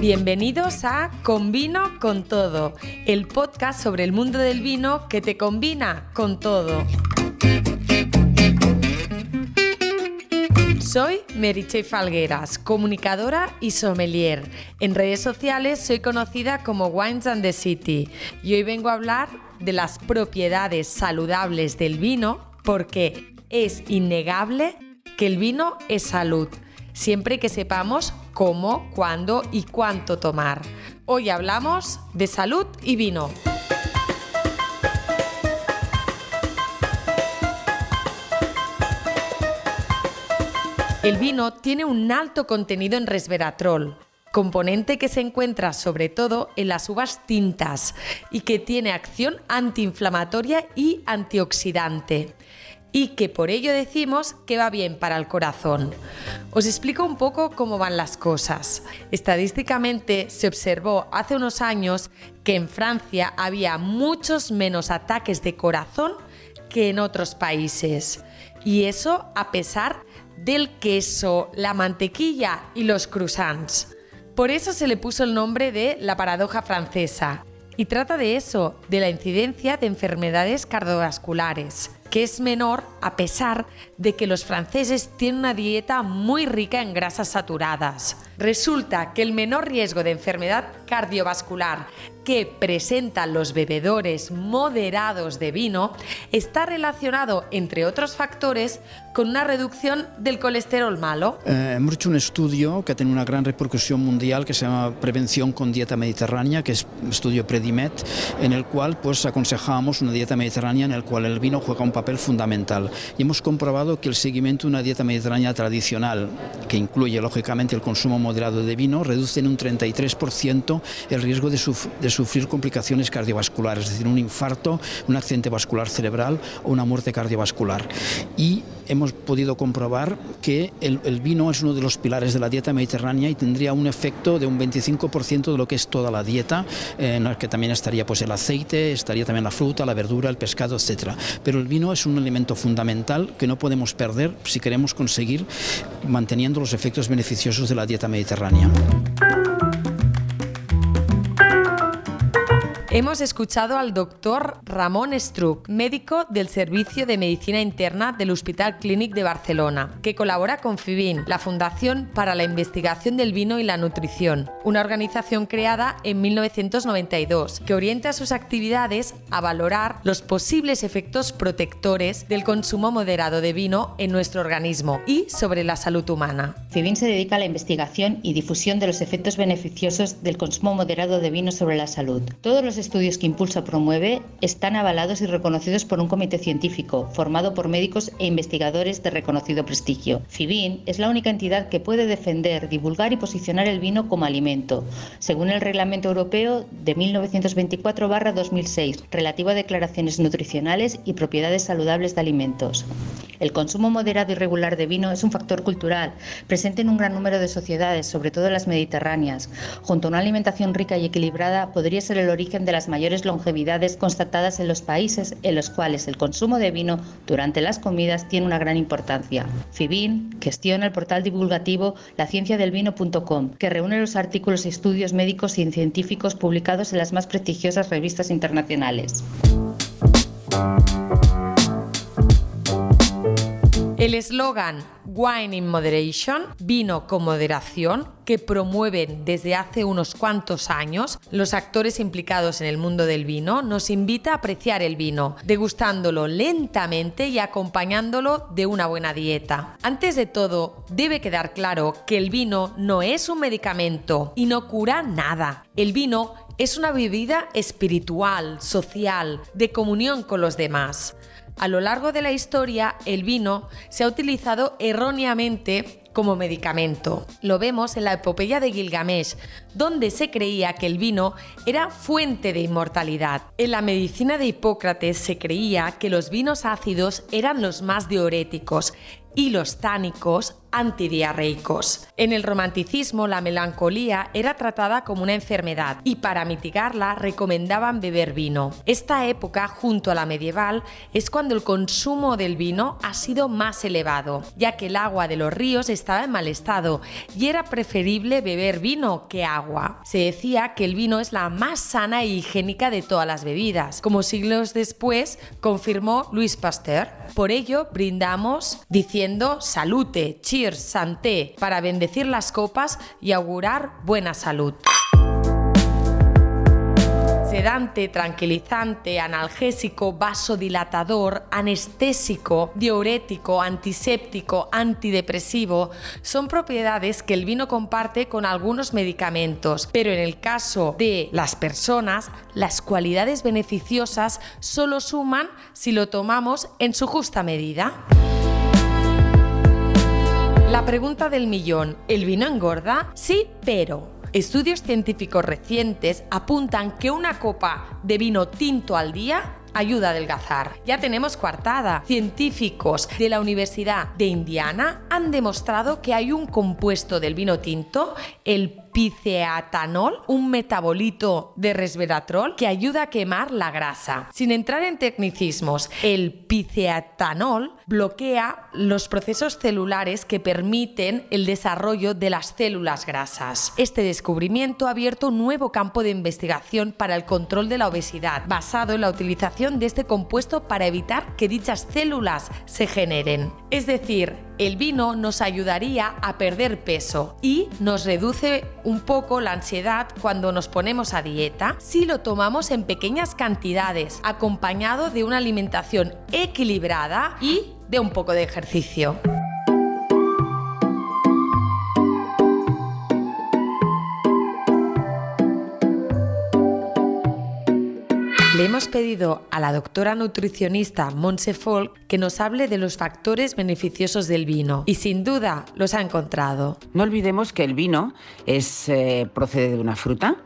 Bienvenidos a Con Vino con Todo, el podcast sobre el mundo del vino que te combina con todo. Soy Meriche Falgueras, comunicadora y sommelier. En redes sociales soy conocida como Wines and the City y hoy vengo a hablar de las propiedades saludables del vino porque es innegable que el vino es salud, siempre que sepamos cómo, cuándo y cuánto tomar. Hoy hablamos de salud y vino. El vino tiene un alto contenido en resveratrol, componente que se encuentra sobre todo en las uvas tintas y que tiene acción antiinflamatoria y antioxidante y que por ello decimos que va bien para el corazón. Os explico un poco cómo van las cosas. Estadísticamente se observó hace unos años que en Francia había muchos menos ataques de corazón que en otros países. Y eso a pesar del queso, la mantequilla y los croissants. Por eso se le puso el nombre de la paradoja francesa. Y trata de eso, de la incidencia de enfermedades cardiovasculares que es menor a pesar de que los franceses tienen una dieta muy rica en grasas saturadas. Resulta que el menor riesgo de enfermedad cardiovascular que presentan los bebedores moderados de vino está relacionado, entre otros factores, con una reducción del colesterol malo. Eh, hemos hecho un estudio que tiene una gran repercusión mundial que se llama Prevención con Dieta Mediterránea, que es un estudio Predimet, en el cual pues aconsejamos una dieta mediterránea en el cual el vino juega un papel fundamental. Y hemos comprobado que el seguimiento de una dieta mediterránea tradicional, que incluye lógicamente el consumo moderado de vino, reduce en un 33% el riesgo de, de sufrir complicaciones cardiovasculares, es decir, un infarto, un accidente vascular cerebral o una muerte cardiovascular. Y hemos podido comprobar que el, vino es uno de los pilares de la dieta mediterránea y tendría un efecto de un 25% de lo que es toda la dieta, en la que también estaría pues el aceite, estaría también la fruta, la verdura, el pescado, etc. Pero el vino es un elemento fundamental que no podemos perder si queremos conseguir manteniendo los efectos beneficiosos de la dieta mediterránea. Hemos escuchado al doctor Ramón Struck, médico del Servicio de Medicina Interna del Hospital Clínic de Barcelona, que colabora con FIBIN, la Fundación para la Investigación del Vino y la Nutrición, una organización creada en 1992 que orienta sus actividades a valorar los posibles efectos protectores del consumo moderado de vino en nuestro organismo y sobre la salud humana. FIBIN se dedica a la investigación y difusión de los efectos beneficiosos del consumo moderado de vino sobre la salud. Todos los estudios que Impulsa promueve están avalados y reconocidos por un comité científico formado por médicos e investigadores de reconocido prestigio. FIBIN es la única entidad que puede defender, divulgar y posicionar el vino como alimento, según el Reglamento Europeo de 1924-2006, relativo a declaraciones nutricionales y propiedades saludables de alimentos. El consumo moderado y regular de vino es un factor cultural presente en un gran número de sociedades, sobre todo las mediterráneas. Junto a una alimentación rica y equilibrada, podría ser el origen de las mayores longevidades constatadas en los países en los cuales el consumo de vino durante las comidas tiene una gran importancia. FIBIN gestiona el portal divulgativo lacienciadelvino.com, que reúne los artículos y estudios médicos y científicos publicados en las más prestigiosas revistas internacionales. El eslogan Wine in Moderation, vino con moderación, que promueven desde hace unos cuantos años los actores implicados en el mundo del vino, nos invita a apreciar el vino, degustándolo lentamente y acompañándolo de una buena dieta. Antes de todo, debe quedar claro que el vino no es un medicamento y no cura nada. El vino es una bebida espiritual, social, de comunión con los demás. A lo largo de la historia, el vino se ha utilizado erróneamente como medicamento. Lo vemos en la epopeya de Gilgamesh, donde se creía que el vino era fuente de inmortalidad. En la medicina de Hipócrates se creía que los vinos ácidos eran los más diuréticos y los tánicos antidiarreicos. En el romanticismo la melancolía era tratada como una enfermedad y para mitigarla recomendaban beber vino. Esta época, junto a la medieval, es cuando el consumo del vino ha sido más elevado, ya que el agua de los ríos estaba en mal estado y era preferible beber vino que agua. Se decía que el vino es la más sana e higiénica de todas las bebidas, como siglos después confirmó Luis Pasteur. Por ello, brindamos diciendo salute, cheers, santé, para bendecir las copas y augurar buena salud sedante, tranquilizante, analgésico, vasodilatador, anestésico, diurético, antiséptico, antidepresivo, son propiedades que el vino comparte con algunos medicamentos, pero en el caso de las personas, las cualidades beneficiosas solo suman si lo tomamos en su justa medida. La pregunta del millón, ¿el vino engorda? Sí, pero Estudios científicos recientes apuntan que una copa de vino tinto al día ayuda a adelgazar. Ya tenemos coartada. Científicos de la Universidad de Indiana han demostrado que hay un compuesto del vino tinto, el piceatanol, un metabolito de resveratrol que ayuda a quemar la grasa. Sin entrar en tecnicismos, el piceatanol bloquea los procesos celulares que permiten el desarrollo de las células grasas. Este descubrimiento ha abierto un nuevo campo de investigación para el control de la obesidad, basado en la utilización de este compuesto para evitar que dichas células se generen. Es decir, el vino nos ayudaría a perder peso y nos reduce un poco la ansiedad cuando nos ponemos a dieta si lo tomamos en pequeñas cantidades, acompañado de una alimentación equilibrada y de un poco de ejercicio. Hemos pedido a la doctora nutricionista Monse Folk que nos hable de los factores beneficiosos del vino y sin duda los ha encontrado. No olvidemos que el vino es, eh, procede de una fruta,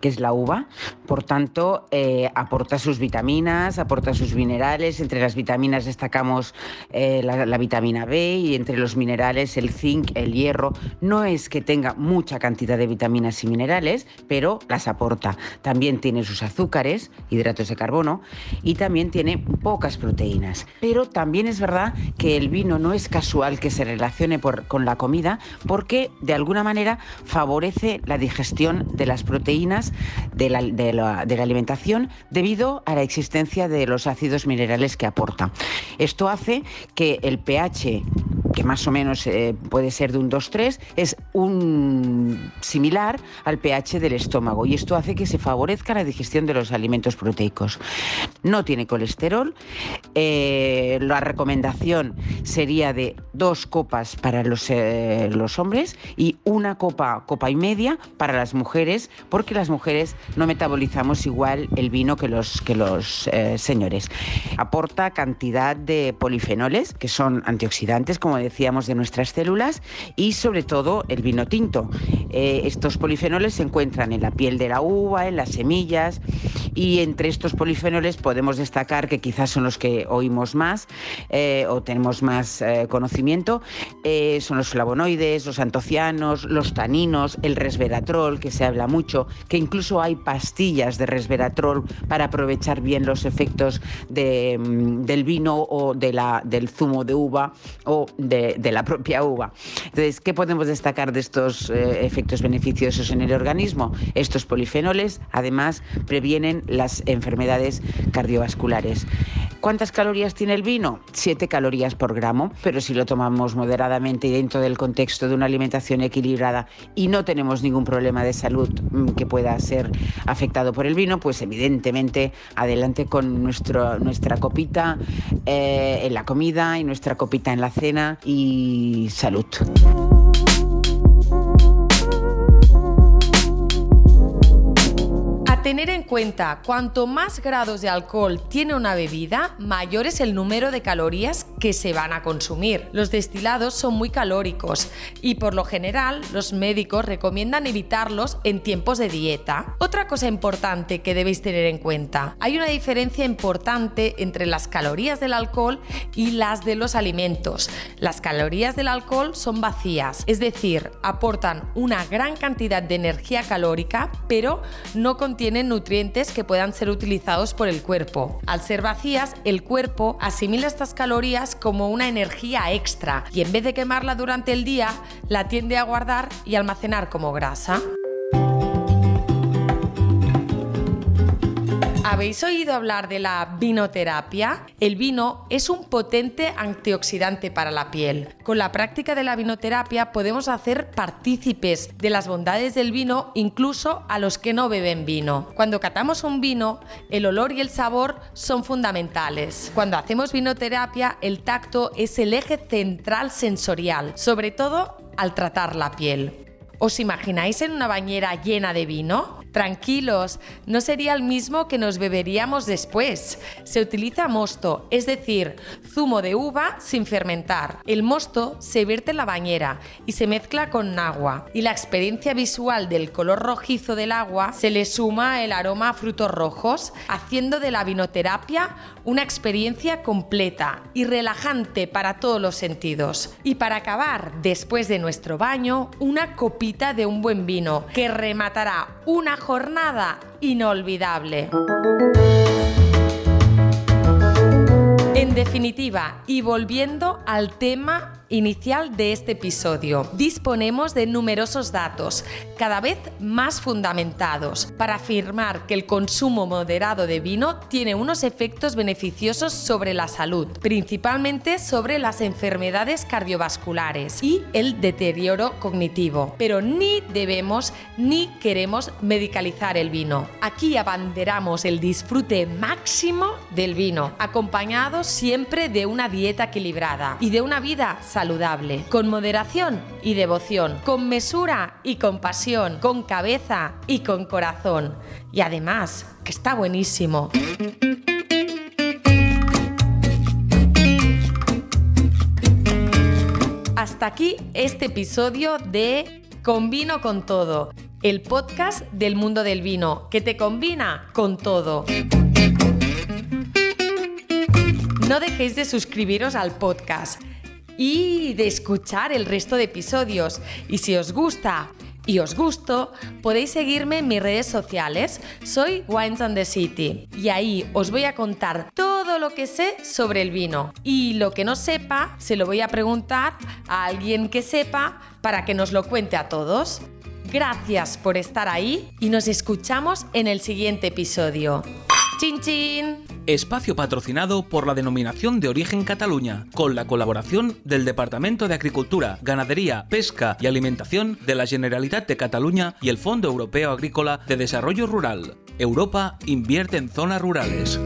que es la uva, por tanto eh, aporta sus vitaminas, aporta sus minerales, entre las vitaminas destacamos eh, la, la vitamina B y entre los minerales el zinc, el hierro. No es que tenga mucha cantidad de vitaminas y minerales, pero las aporta. También tiene sus azúcares, hidratos de carbono y también tiene pocas proteínas. Pero también es verdad que el vino no es casual que se relacione con la comida porque de alguna manera favorece la digestión de las proteínas de la, alimentación debido a la existencia de los ácidos minerales que aporta. Esto hace que el pH que más o menos eh, puede ser de un 2-3, es un similar al pH del estómago y esto hace que se favorezca la digestión de los alimentos proteicos. No tiene colesterol, eh, la recomendación sería de dos copas para los, eh, los hombres y una copa, copa y media para las mujeres, porque las mujeres no metabolizamos igual el vino que los, que los señores. Aporta cantidad de polifenoles, que son antioxidantes, como decíamos, de nuestras células y sobre todo el vino tinto. Eh, estos polifenoles se encuentran en la piel de la uva, en las semillas y entre estos polifenoles podemos destacar que quizás son los que oímos más eh, o tenemos más eh, conocimiento, son los flavonoides, los antocianos, los taninos, el resveratrol, que se habla mucho, que incluso hay pastillas de resveratrol para aprovechar bien los efectos mm, del vino o del zumo de uva o de, la propia uva. Entonces, ¿qué podemos destacar de estos eh, efectos beneficiosos en el organismo? Estos polifenoles, además, previenen las enfermedades cardiovasculares. ¿Cuántas calorías tiene el vino? 7 calorías por gramo, pero si lo tomamos moderadamente y dentro del contexto de una alimentación equilibrada y no tenemos ningún problema de salud mm, que pueda ser afectado por el vino, pues evidentemente adelante con nuestro, nuestra copita eh, en la comida y nuestra copita en la cena y salud. Tener en cuenta, cuanto más grados de alcohol tiene una bebida, mayor es el número de calorías que se van a consumir. Los destilados son muy calóricos y por lo general los médicos recomiendan evitarlos en tiempos de dieta. Otra cosa importante que debéis tener en cuenta, hay una diferencia importante entre las calorías del alcohol y las de los alimentos. Las calorías del alcohol son vacías, es decir, aportan una gran cantidad de energía calórica, pero no contienen nutrientes que puedan ser utilizados por el cuerpo. Al ser vacías, el cuerpo asimila estas calorías como una energía extra y en vez de quemarla durante el día, la tiende a guardar y almacenar como grasa. ¿Habéis oído hablar de la vinoterapia? El vino es un potente antioxidante para la piel. Con la práctica de la vinoterapia podemos hacer partícipes de las bondades del vino incluso a los que no beben vino. Cuando catamos un vino, el olor y el sabor son fundamentales. Cuando hacemos vinoterapia, el tacto es el eje central sensorial, sobre todo al tratar la piel. ¿Os imagináis en una bañera llena de vino? Tranquilos, no sería el mismo que nos beberíamos después. Se utiliza mosto, es decir, zumo de uva sin fermentar. El mosto se vierte en la bañera y se mezcla con agua. Y la experiencia visual del color rojizo del agua se le suma el aroma a frutos rojos, haciendo de la vinoterapia una experiencia completa y relajante para todos los sentidos. Y para acabar, después de nuestro baño, una copita de un buen vino que rematará una jornada inolvidable. En definitiva, y volviendo al tema inicial de este episodio, disponemos de numerosos datos, cada vez más fundamentados, para afirmar que el consumo moderado de vino tiene unos efectos beneficiosos sobre la salud, principalmente sobre las enfermedades cardiovasculares y el deterioro cognitivo. Pero ni debemos ni queremos medicalizar el vino. Aquí abanderamos el disfrute máximo del vino, acompañado siempre de una dieta equilibrada y de una vida con moderación y devoción, con mesura y compasión, con cabeza y con corazón. Y además, que está buenísimo. Hasta aquí este episodio de Combino con todo, el podcast del mundo del vino, que te combina con todo. No dejéis de suscribiros al podcast y de escuchar el resto de episodios. Y si os gusta y os gusto, podéis seguirme en mis redes sociales. Soy Wines and the City y ahí os voy a contar todo lo que sé sobre el vino. Y lo que no sepa, se lo voy a preguntar a alguien que sepa para que nos lo cuente a todos. Gracias por estar ahí y nos escuchamos en el siguiente episodio. ¡Chin chin! Espacio patrocinado por la denominación de origen Cataluña, con la colaboración del Departamento de Agricultura, Ganadería, Pesca y Alimentación de la Generalitat de Cataluña y el Fondo Europeo Agrícola de Desarrollo Rural. Europa invierte en zonas rurales.